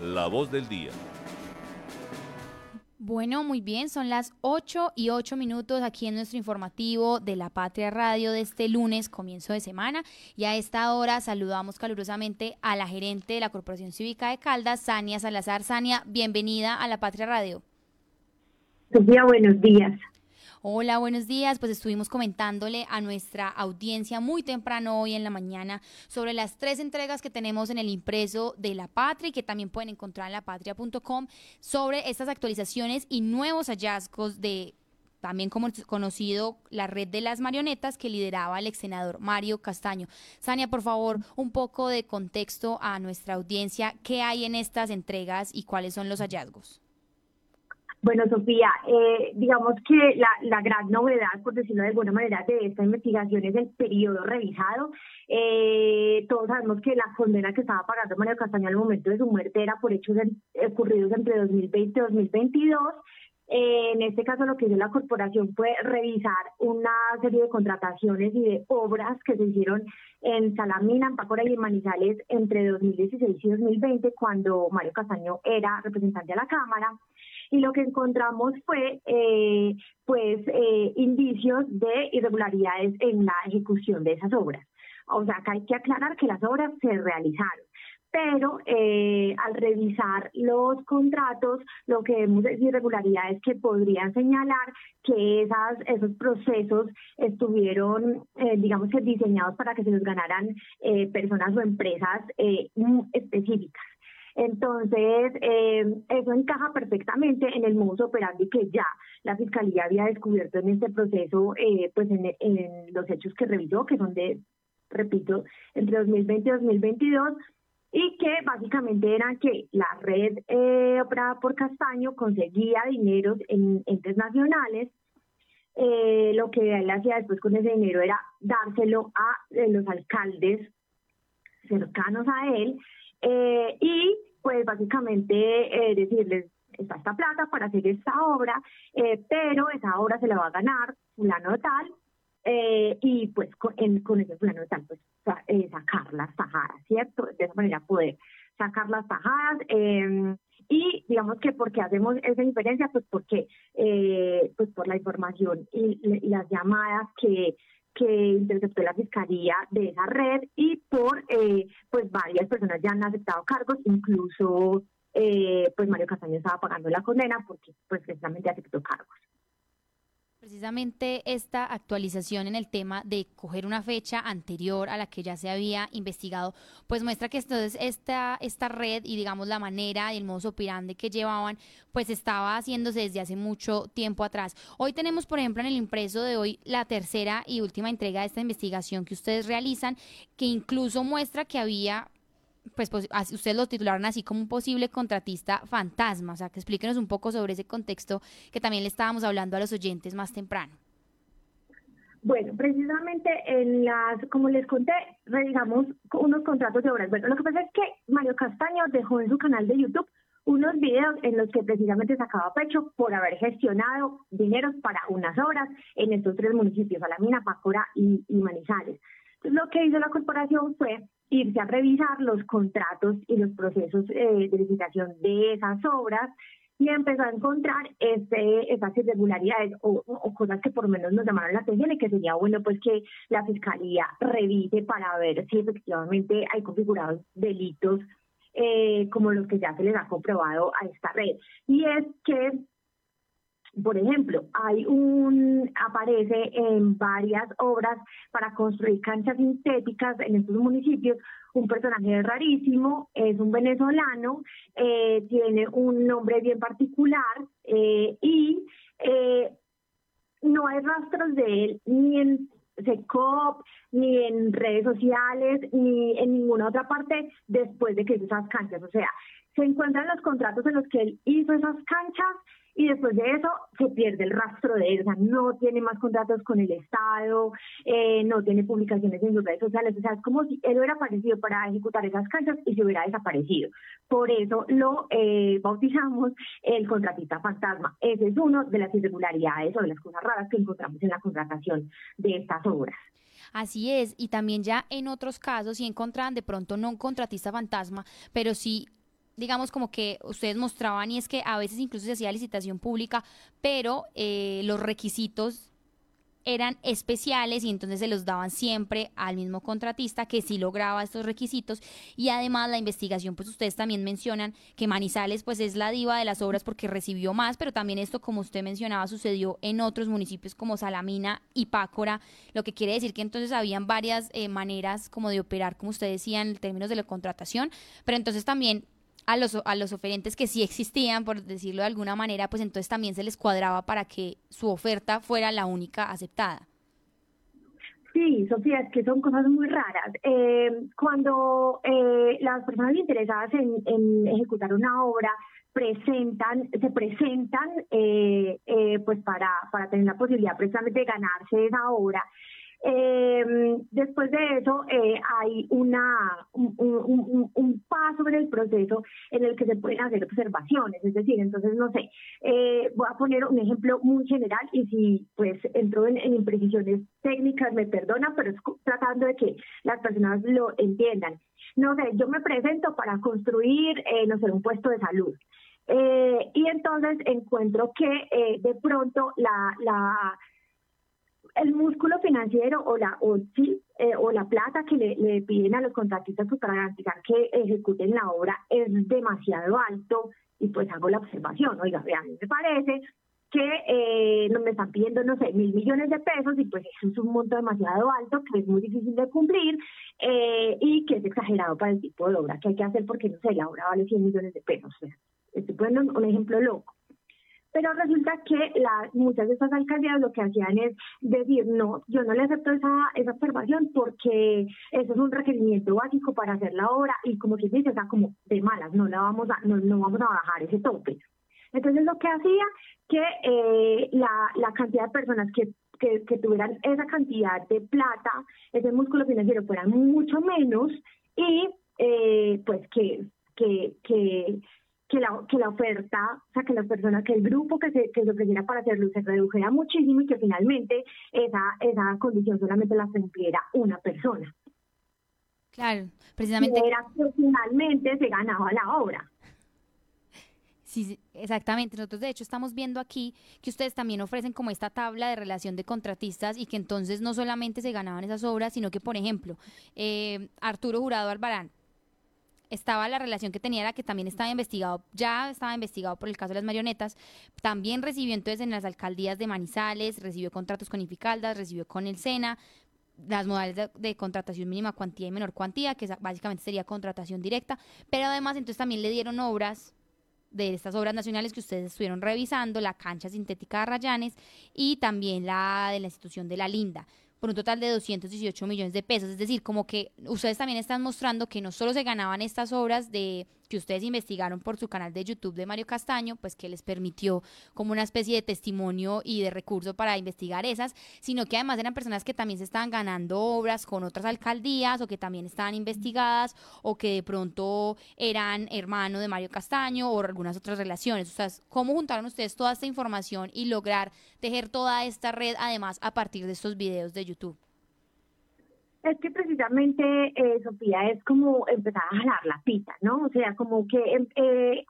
La voz del día. Bueno, muy bien, son las 8 y 8 minutos aquí en nuestro informativo de la Patria Radio de este lunes, comienzo de semana. Y a esta hora saludamos calurosamente a la gerente de la Corporación Cívica de Caldas, Sania Salazar. Sania, bienvenida a la Patria Radio. Sofía, buenos días. Hola, buenos días. Pues estuvimos comentándole a nuestra audiencia muy temprano hoy en la mañana sobre las tres entregas que tenemos en el impreso de La Patria y que también pueden encontrar en lapatria.com sobre estas actualizaciones y nuevos hallazgos de también como conocido la red de las marionetas que lideraba el ex senador Mario Castaño. Sania, por favor, un poco de contexto a nuestra audiencia, qué hay en estas entregas y cuáles son los hallazgos. Bueno, Sofía, eh, digamos que la, gran novedad, por decirlo de alguna manera, de esta investigación es el periodo revisado. Eh, todos sabemos que la condena que estaba pagando Mario Castaño al momento de su muerte era por hechos ocurridos entre 2020 y 2022. Eh, en este caso, lo que hizo la corporación fue revisar una serie de contrataciones y de obras que se hicieron en Salamina, en Pácora y en Manizales entre 2016 y 2020, cuando Mario Castaño era representante de la Cámara y lo que encontramos fue eh, pues eh, indicios de irregularidades en la ejecución de esas obras. O sea, que hay que aclarar que las obras se realizaron pero eh, al revisar los contratos, lo que vemos es irregularidades que podrían señalar que esas, esos procesos estuvieron, digamos que diseñados para que se los ganaran personas o empresas específicas. Entonces, eh, eso encaja perfectamente en el modus operandi que ya la Fiscalía había descubierto en este proceso, eh, pues en, los hechos que revisó, que son de, repito, entre 2020 y 2022, y que básicamente eran que la red eh, operada por Castaño conseguía dinero en entes nacionales, lo que él hacía después con ese dinero era dárselo a los alcaldes cercanos a él y pues básicamente eh, decirles, está esta plata para hacer esta obra, eh, pero esa obra se la va a ganar fulano tal, eh, y pues con, con, ese fulano tal, pues eh, sacar las tajadas, ¿cierto? De esa manera poder sacar las tajadas. Em, y digamos que porque hacemos esa diferencia, pues porque, pues por la información y las llamadas que que interceptó la fiscalía de esa red y por eh, pues varias personas ya han aceptado cargos, incluso eh, pues Mario Castaño estaba pagando la condena porque pues precisamente aceptó cargos. Precisamente esta actualización en el tema de coger una fecha anterior a la que ya se había investigado, pues muestra que entonces esta, esta red y digamos la manera y el modo operandi que llevaban, pues estaba haciéndose desde hace mucho tiempo atrás. Hoy tenemos, por ejemplo, en el impreso de hoy la tercera y última entrega de esta investigación que ustedes realizan, que incluso muestra que había pues, pues ustedes lo titularon así como un posible contratista fantasma, o sea, que explíquenos un poco sobre ese contexto que también le estábamos hablando a los oyentes más temprano. Bueno, precisamente en las, como les conté, revisamos unos contratos de obras. Bueno, lo que pasa es que Mario Castaño dejó en su canal de YouTube unos videos en los que precisamente sacaba pecho por haber gestionado dineros para unas obras en estos tres municipios, Alamina, Pacora y Manizales. Lo que hizo la corporación fue irse a revisar los contratos y los procesos eh, de licitación de esas obras y empezó a encontrar este, estas irregularidades o, cosas que por lo menos nos llamaron la atención y que sería bueno pues que la fiscalía revise para ver si efectivamente hay configurados delitos eh, como los que ya se les ha comprobado a esta red. Y es que por ejemplo, hay un, aparece en varias obras para construir canchas sintéticas en estos municipios, un personaje rarísimo, es un venezolano, eh, tiene un nombre bien particular eh, y eh, no hay rastros de él ni en SECOP, ni en redes sociales, ni en ninguna otra parte después de que esas canchas. O sea, se encuentran los contratos en los que él hizo esas canchas y después de eso se pierde el rastro de él, o sea, no tiene más contratos con el Estado, eh, no tiene publicaciones en sus redes sociales, o sea, es como si él hubiera aparecido para ejecutar esas canchas y se hubiera desaparecido. Por eso lo eh, bautizamos el contratista fantasma. Ese es uno de las irregularidades o de las cosas raras que encontramos en la contratación de estas obras. Así es, y también ya en otros casos, si encontraban de pronto no un contratista fantasma, pero sí digamos, como que ustedes mostraban y es que a veces incluso se hacía licitación pública, pero eh, los requisitos eran especiales y entonces se los daban siempre al mismo contratista que sí lograba estos requisitos. Y además la investigación pues ustedes también mencionan que Manizales pues es la diva de las obras porque recibió más pero también esto como usted mencionaba sucedió en otros municipios como Salamina y Pácora lo que quiere decir que entonces habían varias eh, maneras como de operar como usted decía en términos de la contratación pero entonces también a los, a los oferentes que sí existían, por decirlo de alguna manera, pues entonces también se les cuadraba para que su oferta fuera la única aceptada. Sí, Sofía, es que son cosas muy raras. Eh, cuando eh, las personas interesadas en, ejecutar una obra presentan, se presentan eh, pues para, para tener la posibilidad precisamente de ganarse esa obra, eh, después de eso eh, hay una un, un, paso en el proceso en el que se pueden hacer observaciones, es decir, entonces no sé, eh, voy a poner un ejemplo muy general y si pues entro en, imprecisiones técnicas me perdonan, pero es tratando de que las personas lo entiendan. No sé, yo me presento para construir, eh, no sé, un puesto de salud. Eh, y entonces encuentro que eh, de pronto la, la el músculo financiero o la o, sí, eh, o la plata que le, piden a los contratistas pues, para garantizar que ejecuten la obra es demasiado alto y pues hago la observación, oiga, vean, me parece que eh, me están pidiendo, no sé, mil millones de pesos y pues eso es un monto demasiado alto que es muy difícil de cumplir eh, y que es exagerado para el tipo de obra que hay que hacer porque, no sé, la obra vale 100 millones de pesos. O sea, estoy poniendo un ejemplo loco. Pero resulta que muchas de estas alcaldías lo que hacían es decir, no, yo no le acepto esa, esa observación porque eso es un requerimiento básico para hacer la obra y como quien dice, o sea, como de malas, no la vamos a, no, no vamos a bajar ese tope. Entonces lo que hacía que eh, la, la cantidad de personas que que, tuvieran esa cantidad de plata, ese músculo financiero fuera mucho menos y eh, pues que, que, que la, que la oferta, o sea, que la persona, que el grupo que se, que se ofreciera para hacerlo se redujera muchísimo y que finalmente esa, esa condición solamente la cumpliera una persona. Claro, precisamente. era que finalmente se ganaba la obra. Sí, exactamente. Nosotros de hecho estamos viendo aquí que ustedes también ofrecen como esta tabla de relación de contratistas y que entonces no solamente se ganaban esas obras, sino que, por ejemplo, eh, Arturo Jurado Albarán estaba la relación que tenía, la que también estaba investigado, ya estaba investigado por el caso de las marionetas, también recibió entonces en las alcaldías de Manizales, recibió contratos con Ificaldas, recibió con el SENA, las modalidades de, contratación mínima cuantía y menor cuantía, que básicamente sería contratación directa, pero además entonces también le dieron obras de estas obras nacionales que ustedes estuvieron revisando, la cancha sintética de Rayanes y también la de la institución de la Linda por un total de 218 millones de pesos. Es decir, como que ustedes también están mostrando que no solo se ganaban estas obras de que ustedes investigaron por su canal de YouTube de Mario Castaño, pues que les permitió como una especie de testimonio y de recurso para investigar esas, sino que además eran personas que también se estaban ganando obras con otras alcaldías o que también estaban investigadas o que de pronto eran hermanos de Mario Castaño o algunas otras relaciones. O sea, ¿cómo juntaron ustedes toda esta información y lograr tejer toda esta red además a partir de estos videos de YouTube? Es que precisamente, eh, Sofía, es como empezar a jalar la pita, ¿no? O sea, como que em, eh,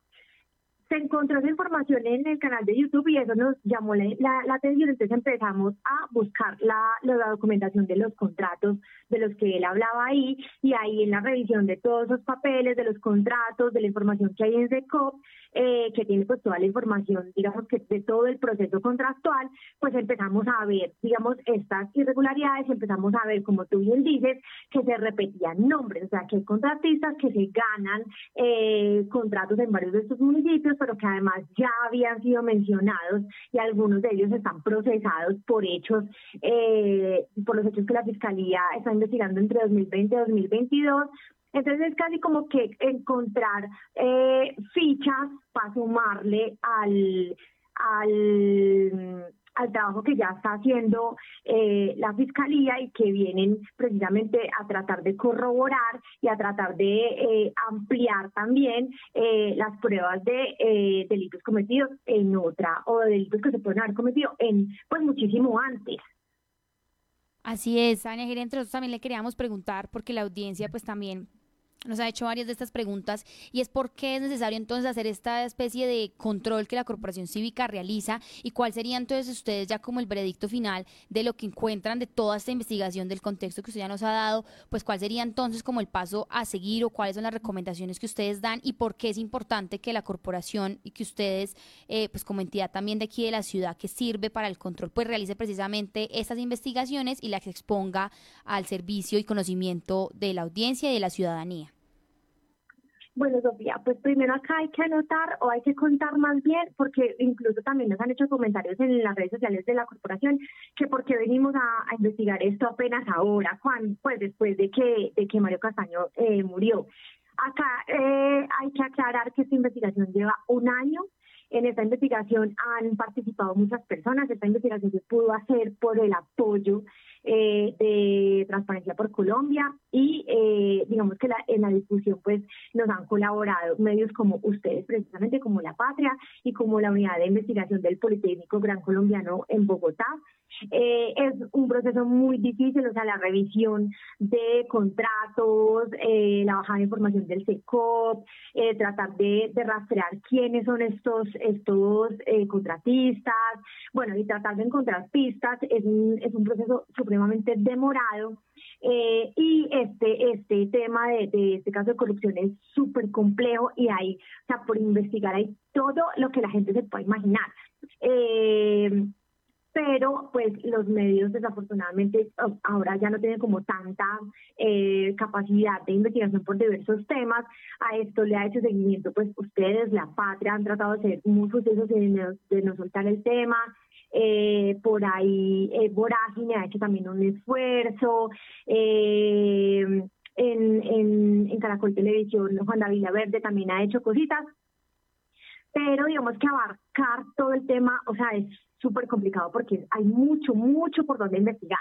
se encontró esa información en el canal de YouTube y eso nos llamó la, atención, entonces empezamos a buscar la, la, documentación de los contratos de los que él hablaba ahí y ahí en la revisión de todos esos papeles, de los contratos, de la información que hay en SECOP, eh, que tiene pues toda la información, digamos que de todo el proceso contractual, pues empezamos a ver, digamos, estas irregularidades, empezamos a ver, como tú bien dices, que se repetían nombres, o sea, que hay contratistas que se ganan eh, contratos en varios de estos municipios, pero que además ya habían sido mencionados y algunos de ellos están procesados por hechos, eh, por los hechos que la Fiscalía está investigando entre 2020 y 2022. Entonces es casi como que encontrar eh, fichas para sumarle al, al al trabajo que ya está haciendo eh, la Fiscalía y que vienen precisamente a tratar de corroborar y a tratar de eh, ampliar también eh, las pruebas de delitos cometidos en otra o de delitos que se pueden haber cometido en pues muchísimo antes. Así es, Ana entre nosotros también le queríamos preguntar porque la audiencia pues también nos ha hecho varias de estas preguntas y es por qué es necesario entonces hacer esta especie de control que la Corporación Cívica realiza y cuál sería entonces ustedes ya como el veredicto final de lo que encuentran de toda esta investigación del contexto que usted ya nos ha dado, pues cuál sería entonces como el paso a seguir o cuáles son las recomendaciones que ustedes dan y por qué es importante que la corporación y que ustedes eh, pues como entidad también de aquí de la ciudad que sirve para el control pues realice precisamente estas investigaciones y las exponga al servicio y conocimiento de la audiencia y de la ciudadanía. Bueno, Sofía, pues primero acá hay que anotar o hay que contar más bien, porque incluso también nos han hecho comentarios en las redes sociales de la corporación, que por qué venimos a, investigar esto apenas ahora, cuando, pues después de que, de que Mario Castaño eh, murió. Acá eh, hay que aclarar que esta investigación lleva un año. En esta investigación han participado muchas personas. Esta investigación se pudo hacer por el apoyo eh, de Transparencia por Colombia y eh, digamos que la, en la discusión pues nos han colaborado medios como ustedes precisamente como La Patria y como la unidad de investigación del Politécnico Gran Colombiano en Bogotá. Eh, es un proceso muy difícil, o sea, la revisión de contratos, eh, la bajada de información del SECOP, eh, tratar de, rastrear quiénes son estos, estos eh, contratistas, bueno, y tratar de encontrar pistas es un, es un proceso supremamente demorado. Eh, y este, este tema de, este caso de corrupción es súper complejo y hay, o sea, por investigar hay todo lo que la gente se puede imaginar. Pero pues los medios desafortunadamente ahora ya no tienen como tanta eh, capacidad de investigación por diversos temas. A esto le ha hecho seguimiento pues ustedes, la patria, han tratado de muy juiciosos de, de no soltar el tema. Eh, por ahí eh, Vorágine ha hecho también un esfuerzo. Eh, en, en, en Caracol Televisión, Juan David Verde también ha hecho cositas, pero digamos que abarcar todo el tema, o sea, es súper complicado porque hay mucho, mucho por donde investigar.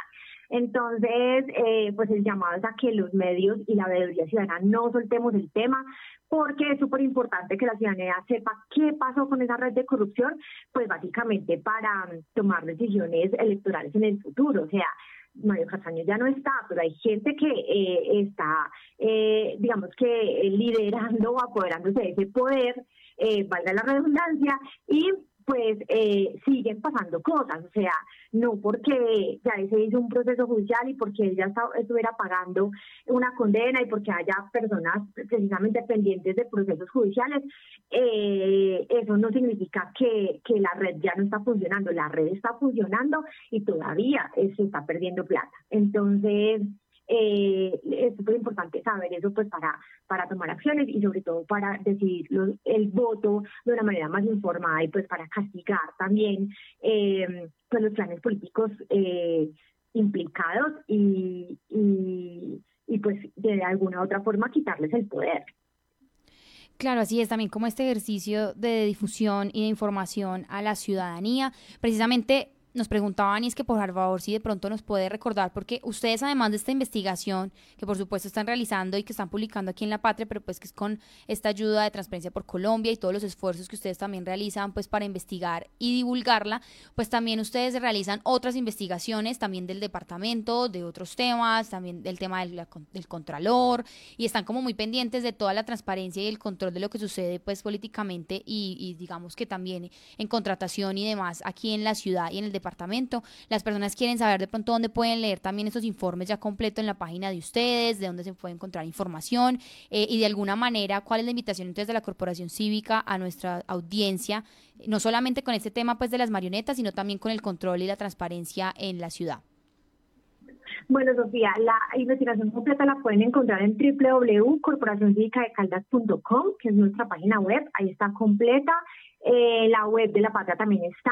Entonces, eh, pues el llamado es a que los medios y la veeduría ciudadana no soltemos el tema, porque es súper importante que la ciudadanía sepa qué pasó con esa red de corrupción, pues básicamente para tomar decisiones electorales en el futuro. O sea, Mario Castaño ya no está, pero hay gente que eh, está, eh, digamos que liderando o apoderándose de ese poder, eh, valga la redundancia, y pues eh, siguen pasando cosas, o sea, no porque ya se hizo un proceso judicial y porque ella estuviera pagando una condena y porque haya personas precisamente pendientes de procesos judiciales, eh, eso no significa que, que la red ya no está funcionando, la red está funcionando y todavía se está perdiendo plata. Entonces, eh, es súper importante saber eso pues para, para tomar acciones y sobre todo para decidir el voto de una manera más informada y pues para castigar también eh, pues los planes políticos eh, implicados y, y, y pues de alguna otra forma quitarles el poder. Claro, así es también como este ejercicio de difusión y de información a la ciudadanía. Precisamente nos preguntaban y es que por favor si de pronto nos puede recordar, porque ustedes además de esta investigación que por supuesto están realizando y que están publicando aquí en La Patria, pero pues que es con esta ayuda de Transparencia por Colombia y todos los esfuerzos que ustedes también realizan pues para investigar y divulgarla, pues también ustedes realizan otras investigaciones también del departamento, de otros temas, también del tema del, del contralor y están como muy pendientes de toda la transparencia y el control de lo que sucede pues políticamente y, y digamos que también en contratación y demás aquí en la ciudad y en el departamento departamento. Las personas quieren saber de pronto dónde pueden leer también estos informes ya completo en la página de ustedes, de dónde se puede encontrar información eh, y de alguna manera cuál es la invitación entonces de la Corporación Cívica a nuestra audiencia, no solamente con este tema pues de las marionetas, sino también con el control y la transparencia en la ciudad. Bueno, Sofía, la investigación completa la pueden encontrar en www.corporacioncivicadecaldas.com, que es nuestra página web. Ahí está completa. Eh, la web de La Patria también está.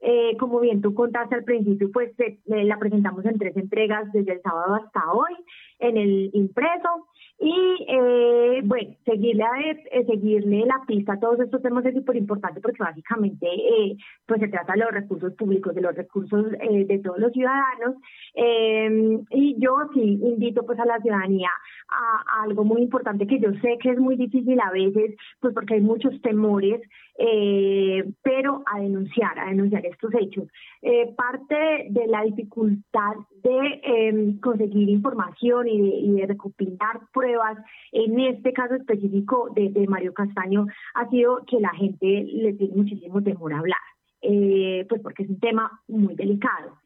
Eh, como bien tú contaste al principio, pues eh, la presentamos en tres entregas desde el sábado hasta hoy en el impreso. Y eh, bueno, seguirle, a, eh, seguirle la pista a todos estos temas es súper importante porque básicamente eh, pues se trata de los recursos públicos, de los recursos eh, de todos los ciudadanos. Eh, y yo sí invito pues a la ciudadanía a, algo muy importante que yo sé que es muy difícil a veces, pues porque hay muchos temores, eh, pero a denunciar, a denunciar estos hechos. Eh, parte de la dificultad de eh, conseguir información y de, y de recopilar pruebas en este caso específico de, de Mario Castaño ha sido que la gente le tiene muchísimo temor a hablar, eh, pues porque es un tema muy delicado.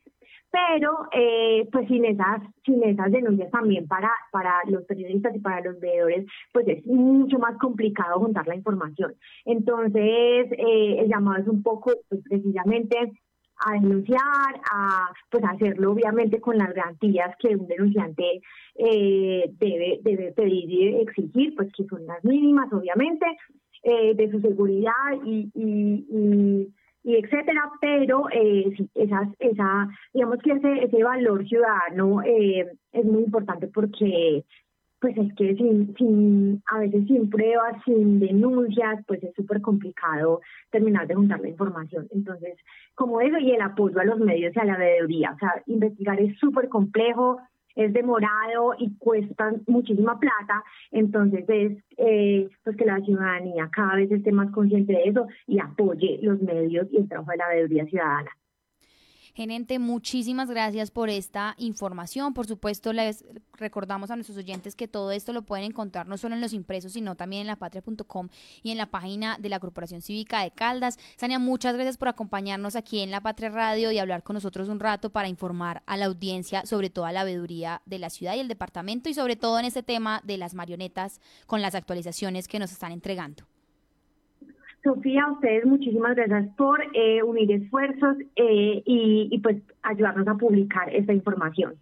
Pero eh, pues sin esas sin esas denuncias también para para los periodistas y para los veedores pues es mucho más complicado juntar la información. Entonces eh, el llamado es un poco pues precisamente a denunciar, a pues hacerlo obviamente con las garantías que un denunciante eh, debe debe pedir y exigir, pues que son las mínimas obviamente eh, de su seguridad y, y, y etcétera, pero eh, esas, esa, digamos que ese, ese valor ciudadano eh, es muy importante porque pues es que sin, sin, a veces sin pruebas, sin denuncias, pues es súper complicado terminar de juntar la información. Entonces, como eso y el apoyo a los medios y a la veeduría, o sea, investigar es súper complejo, es demorado y cuesta muchísima plata, entonces es eh, pues que la ciudadanía cada vez esté más consciente de eso y apoye los medios y el trabajo de la veeduría ciudadana. Gerente, muchísimas gracias por esta información. Por supuesto, les recordamos a nuestros oyentes que todo esto lo pueden encontrar no solo en los impresos, sino también en lapatria.com y en la página de la Corporación Cívica de Caldas. Sania, muchas gracias por acompañarnos aquí en La Patria Radio y hablar con nosotros un rato para informar a la audiencia sobre toda la veeduría de la ciudad y el departamento y sobre todo en este tema de las marionetas con las actualizaciones que nos están entregando. Sofía, a ustedes muchísimas gracias por eh, unir esfuerzos eh, y, y pues ayudarnos a publicar esta información.